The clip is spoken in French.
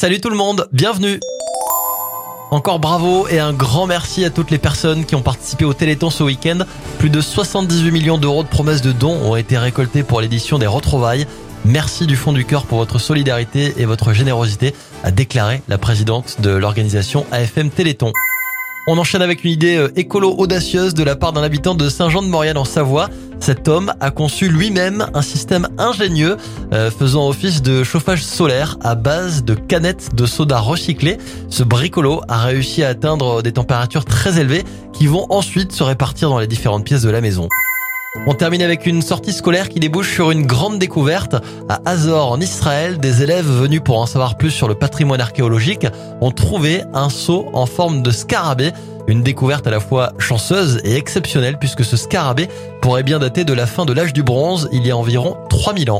Salut tout le monde, bienvenue encore bravo et un grand merci à toutes les personnes qui ont participé au Téléthon ce week-end. Plus de 78 millions d'euros de promesses de dons ont été récoltés pour l'édition des retrouvailles. Merci du fond du cœur pour votre solidarité et votre générosité, a déclaré la présidente de l'organisation AFM Téléthon. On enchaîne avec une idée euh, écolo audacieuse de la part d'un habitant de Saint-Jean-de-Maurienne en Savoie. Cet homme a conçu lui-même un système ingénieux euh, faisant office de chauffage solaire à base de canettes de soda recyclées. Ce bricolo a réussi à atteindre des températures très élevées qui vont ensuite se répartir dans les différentes pièces de la maison. On termine avec une sortie scolaire qui débouche sur une grande découverte. À Hazor, en Israël, des élèves venus pour en savoir plus sur le patrimoine archéologique ont trouvé un seau en forme de scarabée. Une découverte à la fois chanceuse et exceptionnelle puisque ce scarabée pourrait bien dater de la fin de l'âge du bronze, il y a environ 3000 ans.